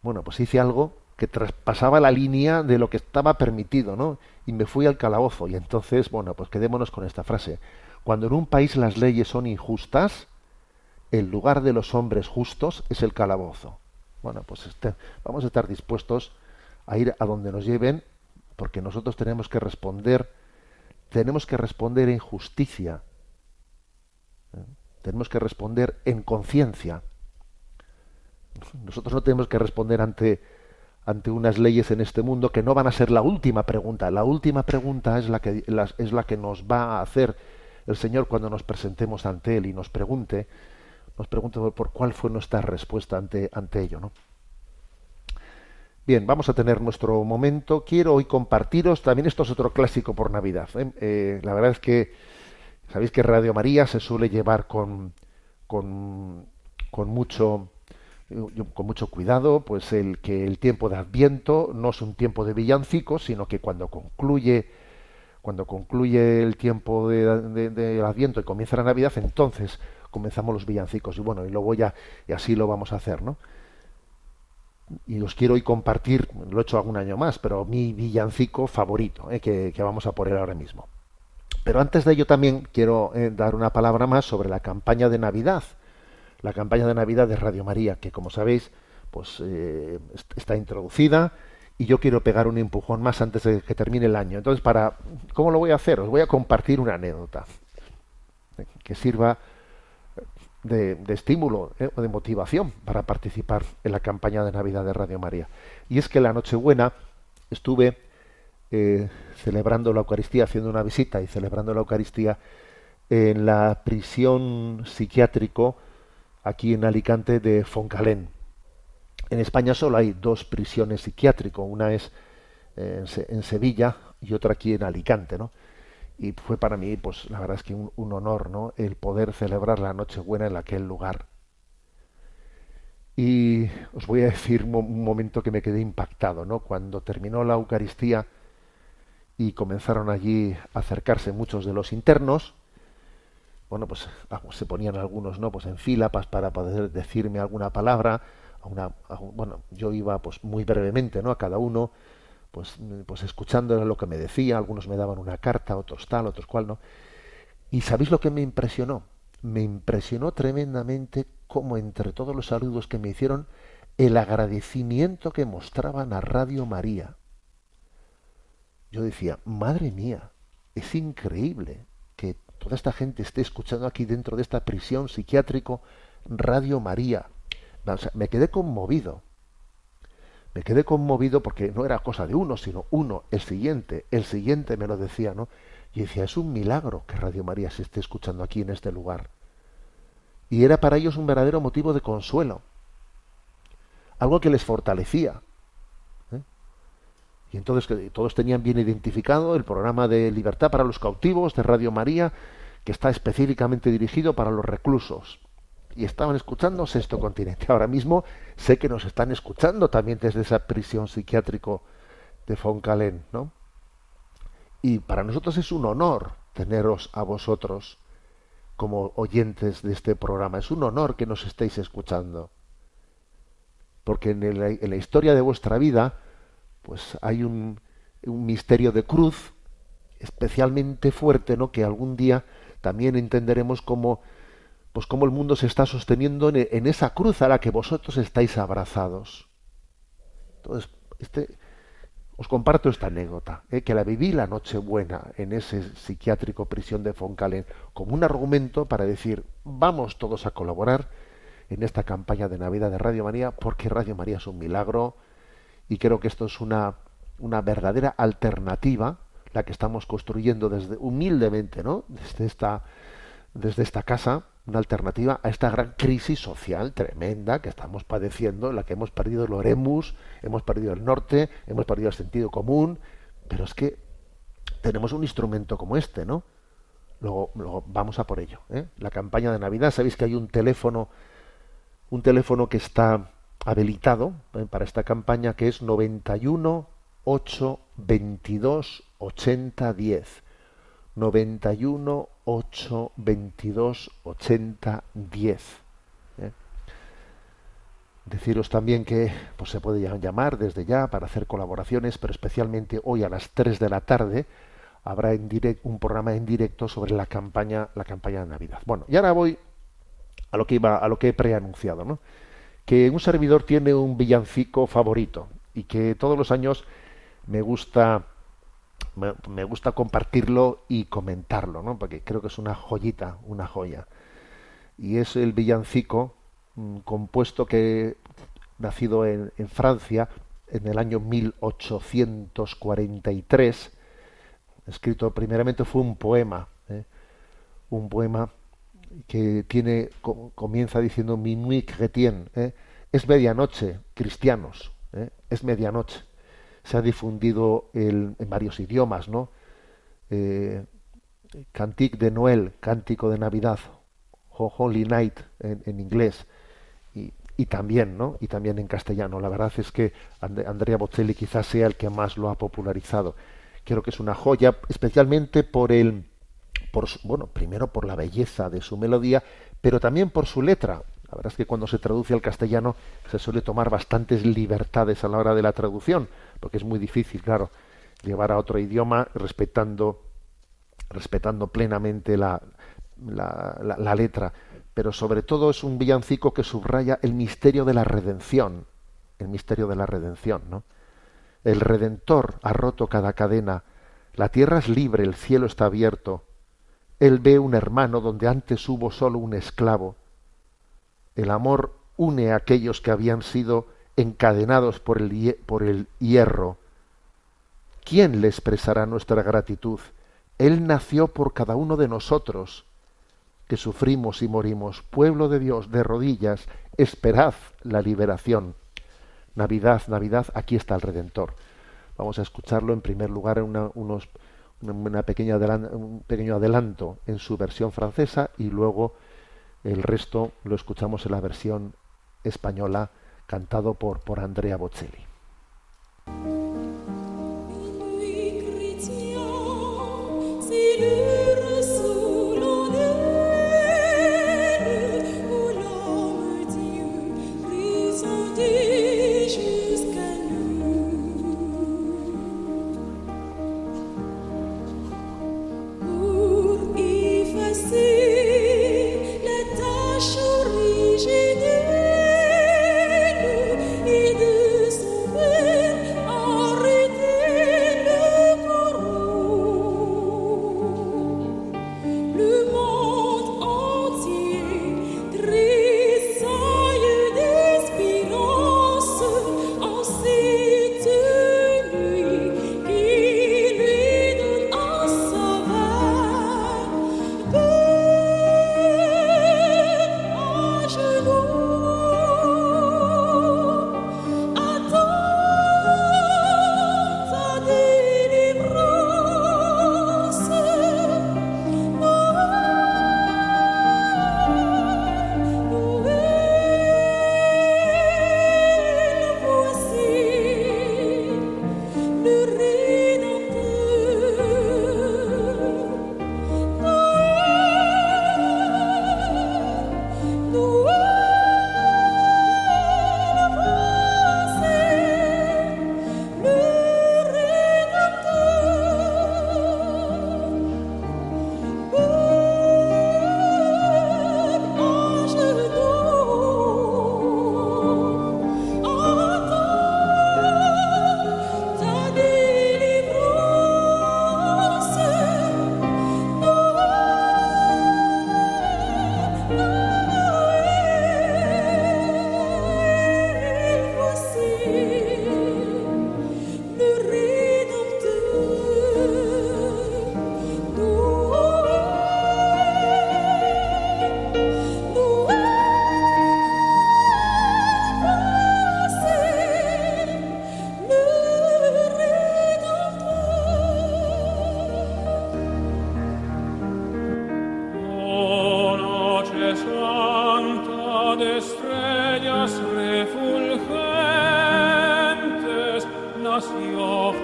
Bueno, pues hice algo que traspasaba la línea de lo que estaba permitido, ¿no? Y me fui al calabozo. Y entonces, bueno, pues quedémonos con esta frase. Cuando en un país las leyes son injustas, el lugar de los hombres justos es el calabozo. Bueno, pues este, vamos a estar dispuestos a ir a donde nos lleven, porque nosotros tenemos que responder, tenemos que responder en justicia, ¿eh? tenemos que responder en conciencia. Nosotros no tenemos que responder ante, ante unas leyes en este mundo que no van a ser la última pregunta. La última pregunta es la que, es la que nos va a hacer el Señor cuando nos presentemos ante Él y nos pregunte nos pregunto por cuál fue nuestra respuesta ante, ante ello. ¿no? Bien, vamos a tener nuestro momento. Quiero hoy compartiros, también esto es otro clásico por Navidad. ¿eh? Eh, la verdad es que sabéis que Radio María se suele llevar con, con, mucho con mucho cuidado, pues el que el tiempo de Adviento no es un tiempo de villancicos, sino que cuando concluye cuando concluye el tiempo de, de Adviento y comienza la Navidad, entonces comenzamos los villancicos y bueno, y luego ya, y así lo vamos a hacer, ¿no? Y os quiero hoy compartir, lo he hecho algún año más, pero mi villancico favorito, ¿eh? que, que vamos a poner ahora mismo. Pero antes de ello también quiero eh, dar una palabra más sobre la campaña de Navidad, la campaña de Navidad de Radio María, que como sabéis, pues eh, está introducida y yo quiero pegar un empujón más antes de que termine el año. Entonces, para ¿cómo lo voy a hacer? Os voy a compartir una anécdota que sirva de, estímulo eh, o de motivación para participar en la campaña de Navidad de Radio María. Y es que la Nochebuena estuve eh, celebrando la Eucaristía, haciendo una visita y celebrando la Eucaristía en la prisión psiquiátrico aquí en Alicante de Foncalén. En España solo hay dos prisiones psiquiátricas, una es eh, en Sevilla y otra aquí en Alicante, ¿no? Y fue para mí, pues la verdad es que un, honor, ¿no? El poder celebrar la Nochebuena en aquel lugar. Y os voy a decir un, momento que me quedé impactado, ¿no? Cuando terminó la Eucaristía y comenzaron allí a acercarse muchos de los internos, bueno, pues se ponían algunos, ¿no? Pues en fila para poder decirme alguna palabra, a una, bueno, yo iba pues muy brevemente, ¿no? A cada uno pues, pues escuchando lo que me decía, algunos me daban una carta, otros tal, otros cual, ¿no? Y ¿sabéis lo que me impresionó? Me impresionó tremendamente cómo entre todos los saludos que me hicieron, el agradecimiento que mostraban a Radio María. Yo decía, madre mía, es increíble que toda esta gente esté escuchando aquí dentro de esta prisión psiquiátrico Radio María. me quedé conmovido me quedé conmovido porque no era cosa de uno, sino uno, el siguiente, el siguiente me lo decía, ¿no? Y decía, es un milagro que Radio María se esté escuchando aquí en este lugar. Y era para ellos un verdadero motivo de consuelo, algo que les fortalecía. ¿eh? Y entonces que todos tenían bien identificado el programa de Libertad para los Cautivos de Radio María, que está específicamente dirigido para los reclusos y estaban escuchando Sexto Continente. Ahora mismo sé que nos están escuchando también desde esa prisión psiquiátrico de Foncalén, ¿no? Y para nosotros es un honor teneros a vosotros como oyentes de este programa. Es un honor que nos estéis escuchando. Porque en, la historia de vuestra vida, pues hay un, un misterio de cruz especialmente fuerte, ¿no? Que algún día también entenderemos como pues cómo el mundo se está sosteniendo en, esa cruz a la que vosotros estáis abrazados. Entonces, este, os comparto esta anécdota, ¿eh? que la viví la noche buena en ese psiquiátrico prisión de Foncalen, como un argumento para decir, vamos todos a colaborar en esta campaña de Navidad de Radio María, porque Radio María es un milagro, y creo que esto es una, una verdadera alternativa, la que estamos construyendo desde humildemente, ¿no? Desde esta, desde esta casa, una alternativa a esta gran crisis social tremenda que estamos padeciendo, en la que hemos perdido el oremus, hemos perdido el norte, hemos perdido el sentido común, pero es que tenemos un instrumento como este, ¿no? Luego, vamos a por ello. ¿eh? La campaña de Navidad, sabéis que hay un teléfono, un teléfono que está habilitado ¿eh? para esta campaña que es 91 8 22 80 10. 91 8 22 80 10. Deciros también que pues, se puede llamar desde ya para hacer colaboraciones, pero especialmente hoy a las 3 de la tarde habrá en un programa en directo sobre la campaña, la campaña de Navidad. Bueno, y ahora voy a lo que iba, a lo que he preanunciado, ¿no? Que un servidor tiene un villancico favorito y que todos los años me gusta me, gusta compartirlo y comentarlo, ¿no? Porque creo que es una joyita, una joya. Y es el villancico mm, compuesto que nacido en, Francia en el año 1843. Escrito primeramente fue un poema, ¿eh? un poema que tiene comienza diciendo minuit chrétien, ¿eh? es medianoche, cristianos, ¿eh? es medianoche se ha difundido en varios idiomas, ¿no? Eh, Cantique de Noel, Cántico de Navidad, Holy Night en, inglés y, también, ¿no? Y también en castellano. La verdad es que Andrea Bocelli quizás sea el que más lo ha popularizado. Creo que es una joya, especialmente por el, por bueno, primero por la belleza de su melodía, pero también por su letra. La verdad es que cuando se traduce al castellano se suele tomar bastantes libertades a la hora de la traducción, porque es muy difícil, claro, llevar a otro idioma respetando respetando plenamente la, la, la- letra, pero sobre todo es un villancico que subraya el misterio de la redención, el misterio de la redención, ¿no? El Redentor ha roto cada cadena, la tierra es libre, el cielo está abierto, él ve un hermano donde antes hubo solo un esclavo, el amor une a aquellos que habían sido encadenados por el, por el hierro. ¿Quién le expresará nuestra gratitud? Él nació por cada uno de nosotros, que sufrimos y morimos. Pueblo de Dios, de rodillas, esperad la liberación. Navidad, Navidad, aquí está el Redentor. Vamos a escucharlo en primer lugar en una, una- pequeña un pequeño adelanto en su versión francesa y luego el resto lo escuchamos en la versión española cantado por, por Andrea Bocelli.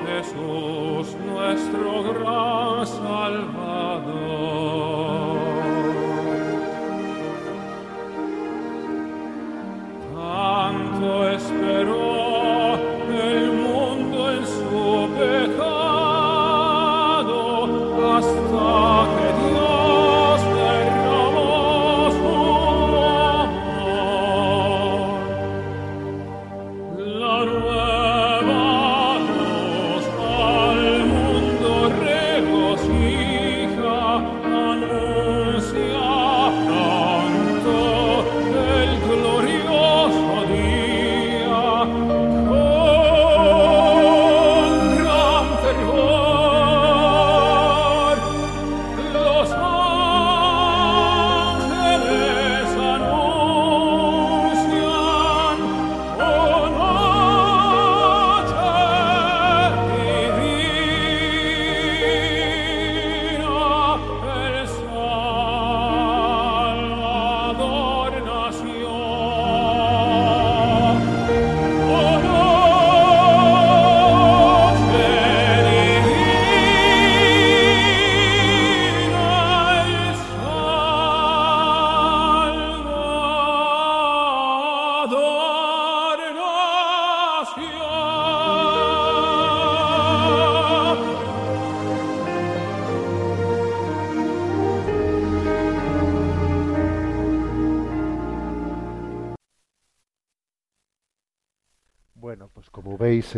Jesús, nuestro gran Salvador.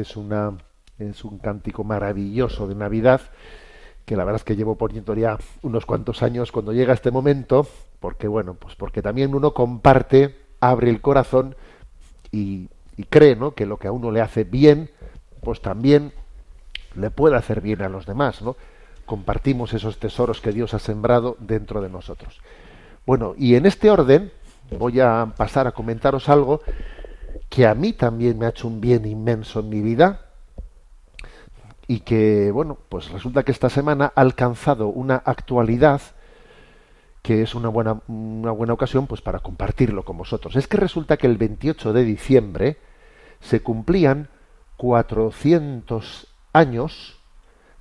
Es una es un cántico maravilloso de Navidad que la verdad es que llevo poniendo ya unos cuantos años cuando llega este momento, porque bueno, pues porque también uno comparte, abre el corazón y, y cree, ¿no? Que lo que a uno le hace bien, pues también le puede hacer bien a los demás, ¿no? Compartimos esos tesoros que Dios ha sembrado dentro de nosotros. Bueno, y en este orden voy a pasar a comentaros algo que a mí también me ha hecho un bien inmenso en mi vida y que, bueno, pues resulta que esta semana ha alcanzado una actualidad que es una buena, una buena ocasión pues para compartirlo con vosotros. Es que resulta que el 28 de diciembre se cumplían 400 años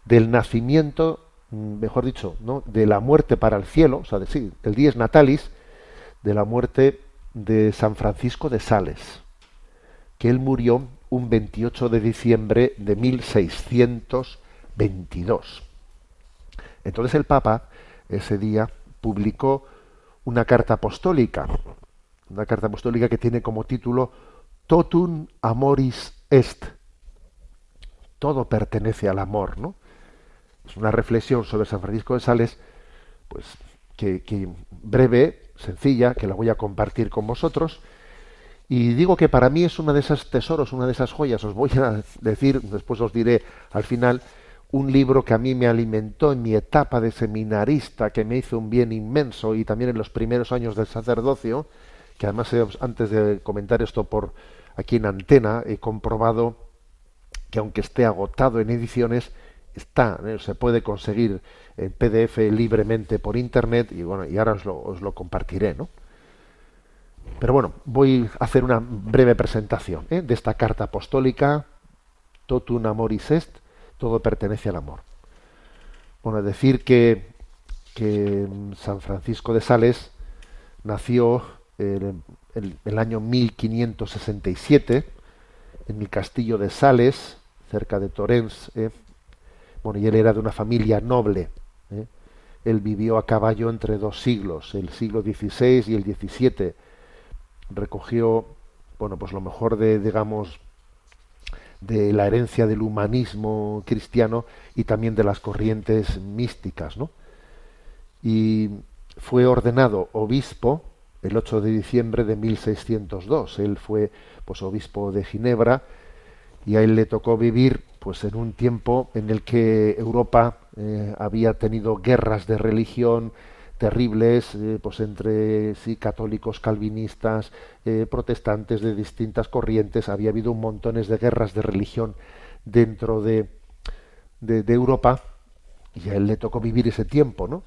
del nacimiento, mejor dicho, ¿no? de la muerte para el cielo, o sea, de, sí, del dies natalis, de la muerte de San Francisco de Sales, que él murió un 28 de diciembre de 1622. Entonces el Papa ese día publicó una carta apostólica, una carta apostólica que tiene como título Totum Amoris Est. Todo pertenece al amor, ¿no? Es una reflexión sobre San Francisco de Sales, pues que, que breve, sencilla, que la voy a compartir con vosotros. Y digo que para mí es una de esas tesoros, una de esas joyas. Os voy a decir, después os diré al final, un libro que a mí me alimentó en mi etapa de seminarista, que me hizo un bien inmenso y también en los primeros años del sacerdocio, que además he- antes de comentar esto por aquí en antena he comprobado que aunque esté agotado en ediciones está ¿eh? se puede conseguir en PDF libremente por internet y bueno y ahora os lo, os lo compartiré, ¿no? Pero bueno, voy a hacer una breve presentación ¿eh? de esta carta apostólica, Totum Amoris Est, todo pertenece al amor. Bueno, decir que, que San Francisco de Sales nació en el, el año 1567 en el castillo de Sales, cerca de Torrens. ¿eh? Bueno, y él era de una familia noble. ¿eh? Él vivió a caballo entre dos siglos, el siglo XVI y el XVII. Recogió, bueno, pues lo mejor de, digamos, de la herencia del humanismo cristiano y también de las corrientes místicas, ¿no? Y fue ordenado obispo el 8 de diciembre de 1602. Él fue pues obispo de Ginebra y a él le tocó vivir pues en un tiempo en el que Europa eh, había tenido guerras de religión terribles eh, pues entre sí católicos calvinistas eh, protestantes de distintas corrientes. Había habido montones de guerras de religión dentro de, de, de Europa y a él le tocó vivir ese tiempo no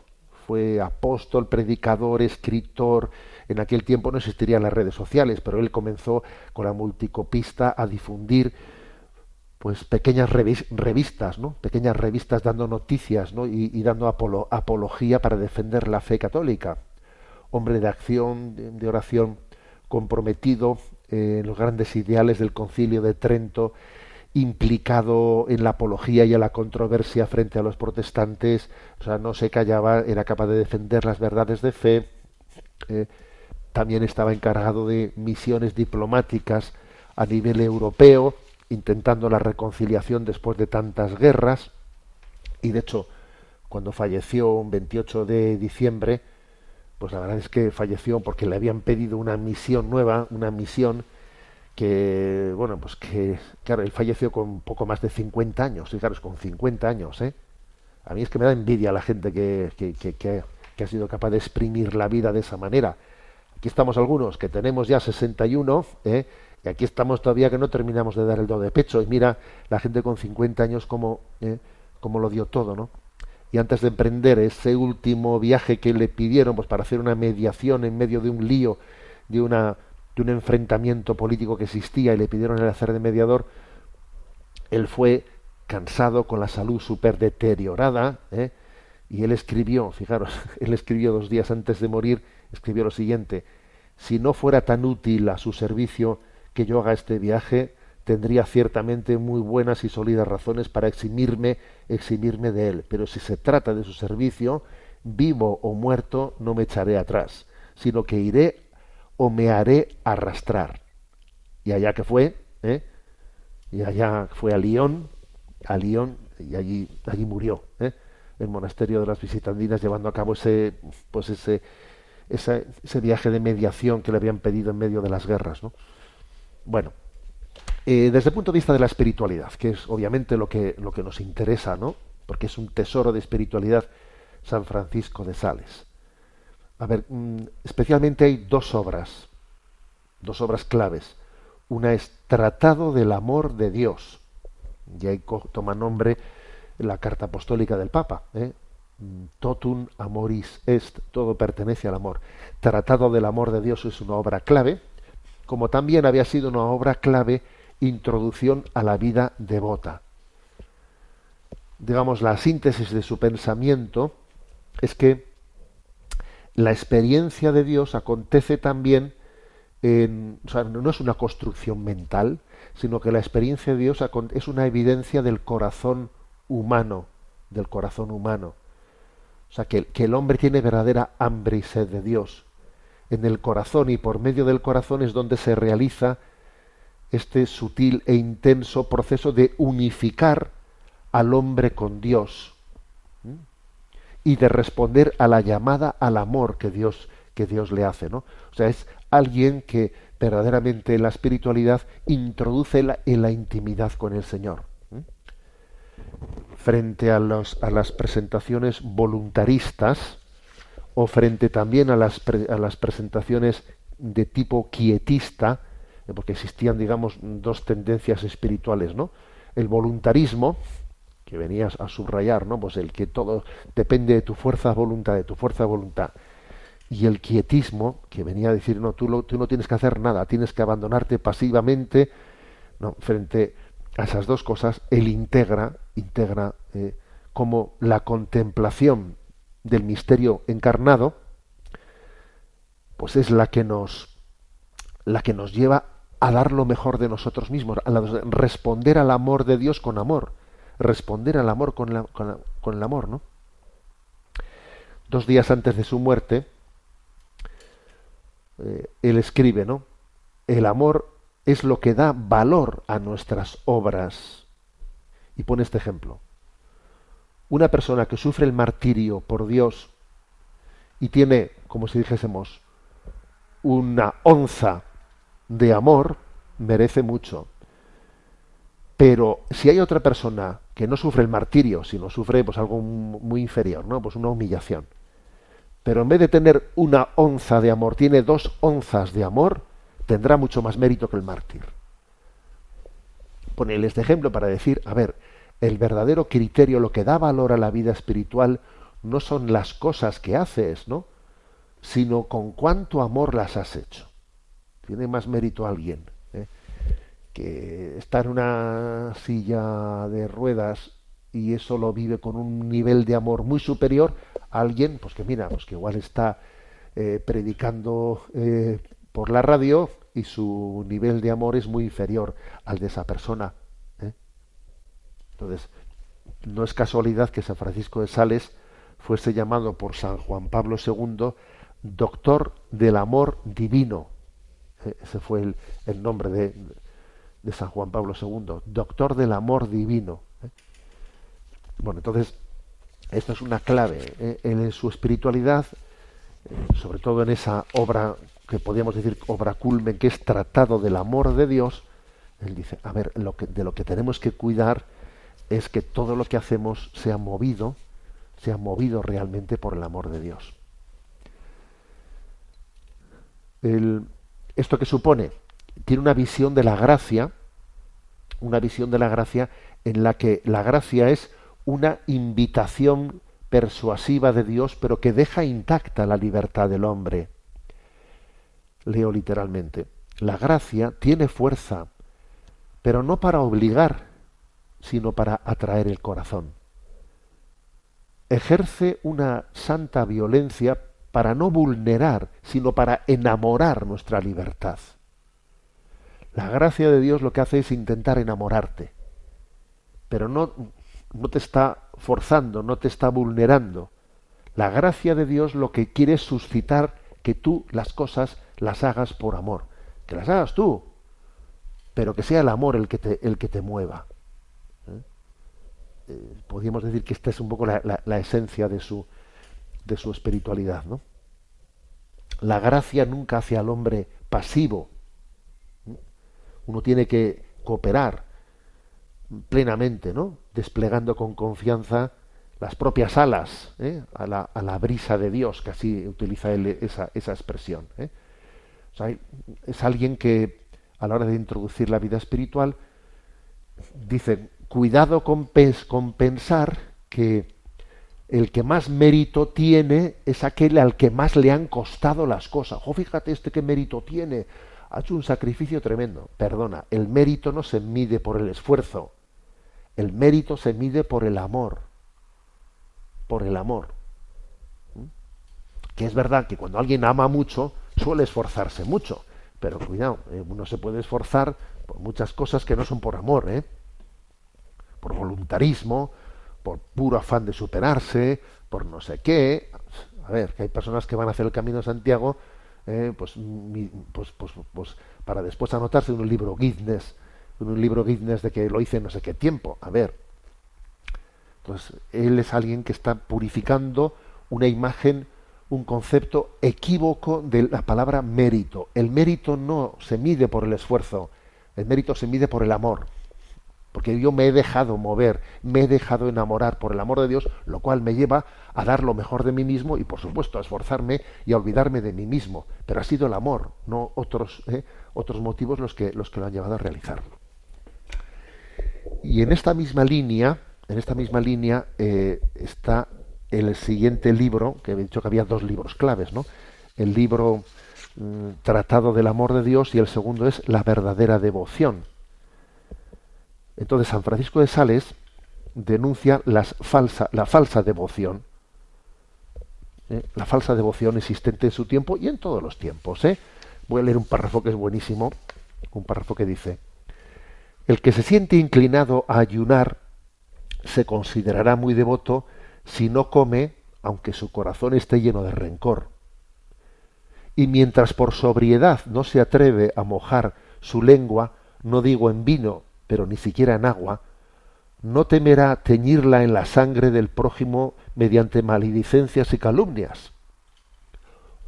fue apóstol predicador escritor. En aquel tiempo no existirían las redes sociales pero él comenzó con la multicopista a difundir pues pequeñas revis- revistas, ¿no? Pequeñas revistas dando noticias, ¿no? Y, dando apolo- apología para defender la fe católica. Hombre de acción, de, de oración, comprometido eh, en los grandes ideales del Concilio de Trento, implicado en la apología y en la controversia frente a los protestantes, o sea, no se callaba, era capaz de defender las verdades de fe. eh, también estaba encargado de misiones diplomáticas a nivel europeo, intentando la reconciliación después de tantas guerras. Y de hecho, cuando falleció un 28 de diciembre, pues la verdad es que falleció porque le habían pedido una misión nueva, una misión que, bueno, pues que, claro, él falleció con poco más de 50 años, es con 50 años, ¿eh? A mí es que me da envidia la gente que, que, que, que- que ha sido capaz de exprimir la vida de esa manera. Aquí estamos algunos que tenemos ya 61, ¿eh? Aquí estamos todavía que no terminamos de dar el do de pecho. Y mira la gente con 50 años como, ¿eh? lo dio todo, ¿no? Y antes de emprender ese último viaje que le pidieron, pues para hacer una mediación en medio de un lío, de una de un enfrentamiento político que existía y le pidieron el hacer de mediador, él fue cansado con la salud súper deteriorada, ¿eh? y él escribió, fijaros, [laughs] él escribió dos días antes de morir, escribió lo siguiente, si no fuera tan útil a su servicio que yo haga este viaje, tendría ciertamente muy buenas y sólidas razones para eximirme, eximirme de él, pero si se trata de su servicio, vivo o muerto, no me echaré atrás, sino que iré o me haré arrastrar. Y allá que fue, ¿eh? y allá fue a Lyon, a Lyon y allí allí murió, ¿eh? el monasterio de las Visitandinas llevando a cabo ese pues ese esa- ese viaje de mediación que le habían pedido en medio de las guerras, ¿no? Bueno, eh, desde el punto de vista de la espiritualidad, que es obviamente lo que lo que nos interesa, ¿no? Porque es un tesoro de espiritualidad San Francisco de Sales. A ver, mm, especialmente hay dos obras, dos obras claves. Una es Tratado del Amor de Dios. Y ahí toma nombre la carta apostólica del Papa. ¿eh? Mm, Totum amoris est, todo pertenece al amor. Tratado del Amor de Dios es una obra clave, como también había sido una obra clave Introducción a la vida devota. Digamos, la síntesis de su pensamiento es que la experiencia de Dios acontece también en, o sea, no es una construcción mental, sino que la experiencia de Dios es una evidencia del corazón humano, del corazón humano. O sea, que, que el hombre tiene verdadera hambre y sed de Dios. En el corazón y por medio del corazón es donde se realiza este sutil e intenso proceso de unificar al hombre con Dios y de responder a la llamada al amor que Dios que Dios le hace, ¿no? O sea, es alguien que verdaderamente en la espiritualidad introduce la, en la intimidad con el Señor. Frente a, los, a las presentaciones voluntaristas o frente también a las, pre- a las presentaciones de tipo quietista, eh, porque existían, digamos, dos tendencias espirituales, ¿no? El voluntarismo, que venías a subrayar, ¿no? Pues el que todo depende de tu fuerza voluntad, de tu fuerza voluntad. Y el quietismo, que venía a decir, no, tú, lo- tú no tienes que hacer nada, tienes que abandonarte pasivamente, no, frente a esas dos cosas, él integra, integra eh, como la contemplación del misterio encarnado, pues es la que nos, la que nos lleva a dar lo mejor de nosotros mismos, a responder al amor de Dios con amor, responder al amor con, la- el amor, ¿no? Dos días antes de su muerte, eh, él escribe, ¿no? El amor es lo que da valor a nuestras obras. Y pone este ejemplo. Una persona que sufre el martirio por Dios y tiene, como si dijésemos, una onza de amor, merece mucho. Pero si hay otra persona que no sufre el martirio, sino sufre pues algo mu- muy inferior, ¿no? Pues una humillación. Pero en vez de tener una onza de amor, tiene dos onzas de amor, tendrá mucho más mérito que el mártir. Ponerle este ejemplo para decir, a ver, el verdadero criterio, lo que da valor a la vida espiritual, no son las cosas que haces, ¿no? Sino con cuánto amor las has hecho. Tiene más mérito alguien ¿eh? que está en una silla de ruedas y eso lo vive con un nivel de amor muy superior a alguien, pues que mira, pues que igual está eh, predicando eh, por la radio y su nivel de amor es muy inferior al de esa persona. Entonces, no es casualidad que San Francisco de Sales fuese llamado por San Juan Pablo II doctor del amor divino. Eh, Ese fue el, el nombre de, de San Juan Pablo II, doctor del amor divino. ¿eh? Bueno, entonces, esto es una clave ¿eh? en su espiritualidad, sobre todo en esa obra que podríamos decir obra culmen, que es Tratado del Amor de Dios. Él dice, a ver, lo que, de lo que tenemos que cuidar es que todo lo que hacemos sea movido, sea movido realmente por el amor de Dios. El- ¿Esto que supone? Tiene una visión de la gracia, una visión de la gracia en la que la gracia es una invitación persuasiva de Dios, pero que deja intacta la libertad del hombre. Leo literalmente. La gracia tiene fuerza, pero no para obligar, sino para atraer el corazón. Ejerce una santa violencia para no vulnerar, sino para enamorar nuestra libertad. La gracia de Dios lo que hace es intentar enamorarte, pero no, no te está forzando, no te está vulnerando. La gracia de Dios lo que quiere es suscitar que tú las cosas las hagas por amor, que las hagas tú, pero que sea el amor el que el que te mueva. ¿Eh? Podríamos decir que esta es un poco la, esencia de su, de su espiritualidad. ¿no? La gracia nunca hace al hombre pasivo. Uno tiene que cooperar plenamente, ¿no? desplegando con confianza las propias alas ¿eh? a, la, a la brisa de Dios, que así utiliza él esa, esa expresión. ¿eh? O sea, es alguien que a la hora de introducir la vida espiritual dice, cuidado con, con pensar que el que más mérito tiene es aquel al que más le han costado las cosas. Oh, fíjate este qué mérito tiene. Ha hecho un sacrificio tremendo. Perdona, el mérito no se mide por el esfuerzo. El mérito se mide por el amor. Por el amor. ¿Mm? Que es verdad que cuando alguien ama mucho, suele esforzarse mucho. Pero cuidado, eh, uno se puede esforzar por muchas cosas que no son por amor, ¿eh? Por puro afán de superarse, por no sé qué. A ver, que hay personas que van a hacer el camino de Santiago, eh, pues, pues, pues, pues, para después anotarse en un libro Guinness, en un libro Guinness de que lo hice en no sé qué tiempo. A ver, entonces, él es alguien que está purificando una imagen, un concepto equívoco de la palabra mérito. El mérito no se mide por el esfuerzo, el mérito se mide por el amor. Porque yo me he dejado mover, me he dejado enamorar por el amor de Dios, lo cual me lleva a dar lo mejor de mí mismo y, por supuesto, a esforzarme y a olvidarme de mí mismo. Pero ha sido el amor, no otros, ¿eh? otros motivos los que, los que lo han llevado a realizarlo. Y en esta misma línea, en esta misma línea eh, está el siguiente libro, que he dicho que había dos libros claves, ¿no? El libro mm, Tratado del Amor de Dios y el segundo es La verdadera devoción. Entonces San Francisco de Sales denuncia la falsa devoción, ¿eh? la falsa devoción existente en su tiempo y en todos los tiempos. ¿eh? Voy a leer un párrafo que es buenísimo, un párrafo que dice, el que se siente inclinado a ayunar se considerará muy devoto si no come, aunque su corazón esté lleno de rencor. Y mientras por sobriedad no se atreve a mojar su lengua, no digo en vino, pero ni siquiera en agua, no temerá teñirla en la sangre del prójimo mediante maledicencias y calumnias.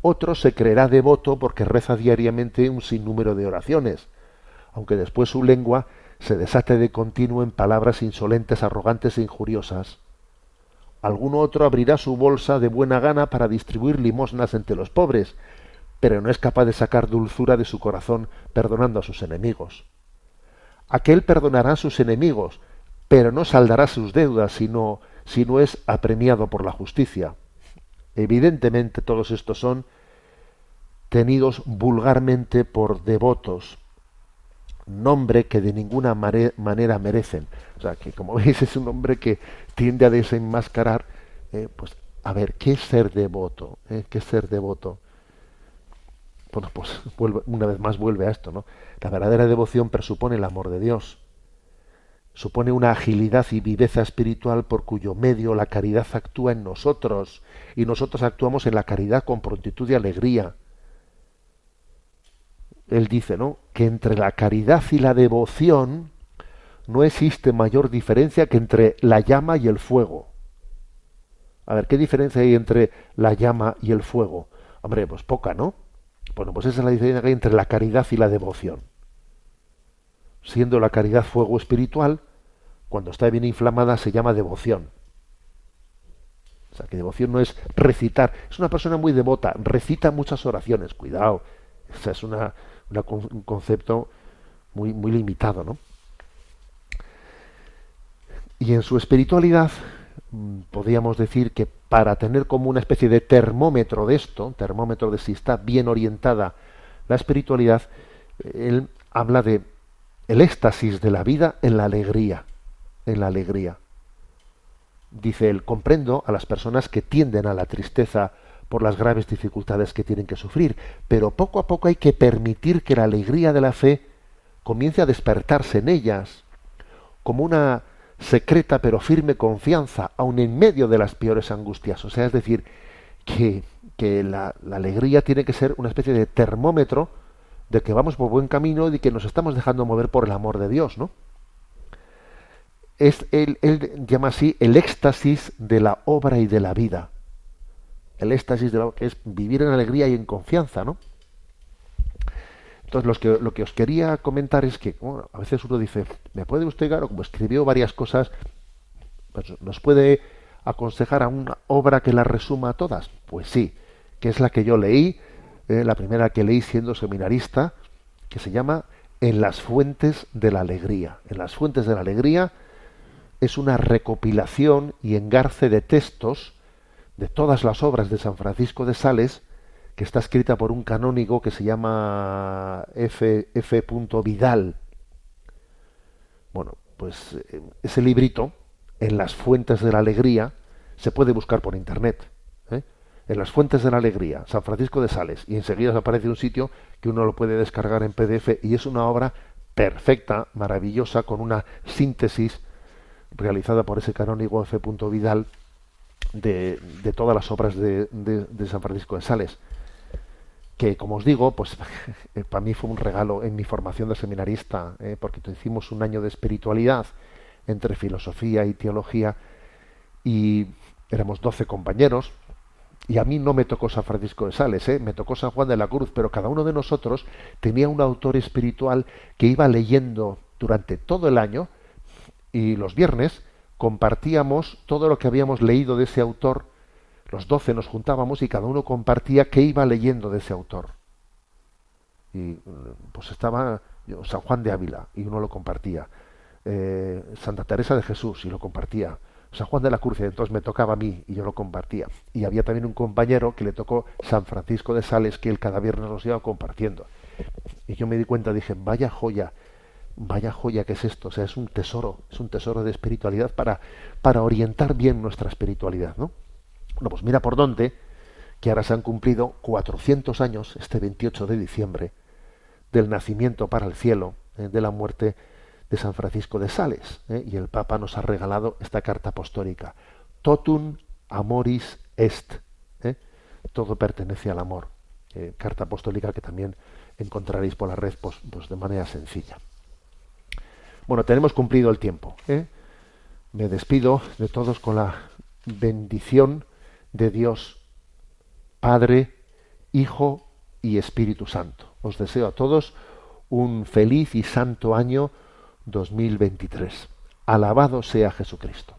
Otro se creerá devoto porque reza diariamente un sinnúmero de oraciones, aunque después su lengua se desate de continuo en palabras insolentes, arrogantes e injuriosas. Algún otro abrirá su bolsa de buena gana para distribuir limosnas entre los pobres, pero no es capaz de sacar dulzura de su corazón perdonando a sus enemigos. Aquel perdonará a sus enemigos, pero no saldará sus deudas si no, si no es apremiado por la justicia. Evidentemente todos estos son tenidos vulgarmente por devotos, nombre que de ninguna manera merecen. O sea, que como [laughs] veis es un hombre que tiende a desenmascarar, eh, pues, a ver, ¿qué es ser devoto? eh? ¿Qué es ser devoto? Bueno, pues [laughs] una vez más vuelve a esto, ¿no? La verdadera devoción presupone el amor de Dios. Supone una agilidad y viveza espiritual por cuyo medio la caridad actúa en nosotros y nosotros actuamos en la caridad con prontitud y alegría. Él dice, ¿no? Que entre la caridad y la devoción no existe mayor diferencia que entre la llama y el fuego. A ver, ¿qué diferencia hay entre la llama y el fuego? Hombre, pues poca, ¿no? Bueno, pues esa es la diferencia que hay entre la caridad y la devoción. Siendo la caridad fuego espiritual, cuando está bien inflamada se llama devoción. O sea, que devoción no es recitar. Es una persona muy devota, recita muchas oraciones. Cuidado, ese es una, un concepto muy, muy limitado, ¿no? Y en su espiritualidad, podríamos decir que para tener como una especie de termómetro de esto, termómetro de si está bien orientada la espiritualidad, él habla de el éxtasis de la vida en la alegría, en la alegría. Dice él, comprendo a las personas que tienden a la tristeza por las graves dificultades que tienen que sufrir, pero poco a poco hay que permitir que la alegría de la fe comience a despertarse en ellas, como una secreta pero firme confianza, aun en medio de las peores angustias. O sea, es decir, que, que la, la alegría tiene que ser una especie de termómetro de que vamos por buen camino y de que nos estamos dejando mover por el amor de Dios, ¿no? Es, él, él llama así el éxtasis de la obra y de la vida. El éxtasis de la, que es vivir en alegría y en confianza, ¿no? Entonces, que, lo que os quería comentar es que bueno, a veces uno dice, ¿me puede usted, claro, como escribió varias cosas, pues, ¿nos puede aconsejar a una obra que la resuma a todas? Pues sí, que es la que yo leí, eh, la primera que leí siendo seminarista, que se llama En las fuentes de la alegría. En las fuentes de la alegría es una recopilación y engarce de textos de todas las obras de San Francisco de Sales, que está escrita por un canónigo que se llama F. F. Vidal. Bueno, pues eh, ese librito, en las fuentes de la alegría, se puede buscar por internet. ¿eh? En las fuentes de la alegría, San Francisco de Sales, y enseguida aparece un sitio que uno lo puede descargar en PDF y es una obra perfecta, maravillosa, con una síntesis realizada por ese canónigo F. Vidal de, de todas las obras de, San Francisco de Sales que como os digo, pues [laughs] para mí fue un regalo en mi formación de seminarista, eh, porque hicimos un año de espiritualidad entre filosofía y teología y éramos 12 compañeros y a mí no me tocó San Francisco de Sales, eh, me tocó San Juan de la Cruz, pero cada uno de nosotros tenía un autor espiritual que iba leyendo durante todo el año y los viernes compartíamos todo lo que habíamos leído de ese autor los doce nos juntábamos y cada uno compartía qué iba leyendo de ese autor. Y pues estaba San Juan de Ávila y uno lo compartía. Eh, Santa Teresa de Jesús y lo compartía. San Juan de la Cruz, entonces me tocaba a mí y yo lo compartía. Y había también un compañero que le tocó San Francisco de Sales que él cada viernes los iba compartiendo. Y yo me di cuenta, dije, vaya joya, vaya joya que es esto, o sea, es un tesoro, es un tesoro de espiritualidad para, para orientar bien nuestra espiritualidad, ¿no? Bueno, pues mira por dónde, que ahora se han cumplido 400 años, este 28 de diciembre, del nacimiento para el cielo, eh, de la muerte de San Francisco de Sales. eh, y el Papa nos ha regalado esta carta apostólica. Totum amoris est. eh, todo pertenece al amor. Eh, carta apostólica que también encontraréis por la red pues, pues de manera sencilla. Bueno, tenemos cumplido el tiempo. Me despido de todos con la bendición de Dios, Padre, Hijo y Espíritu Santo. Os deseo a todos un feliz y santo año 2023. Alabado sea Jesucristo.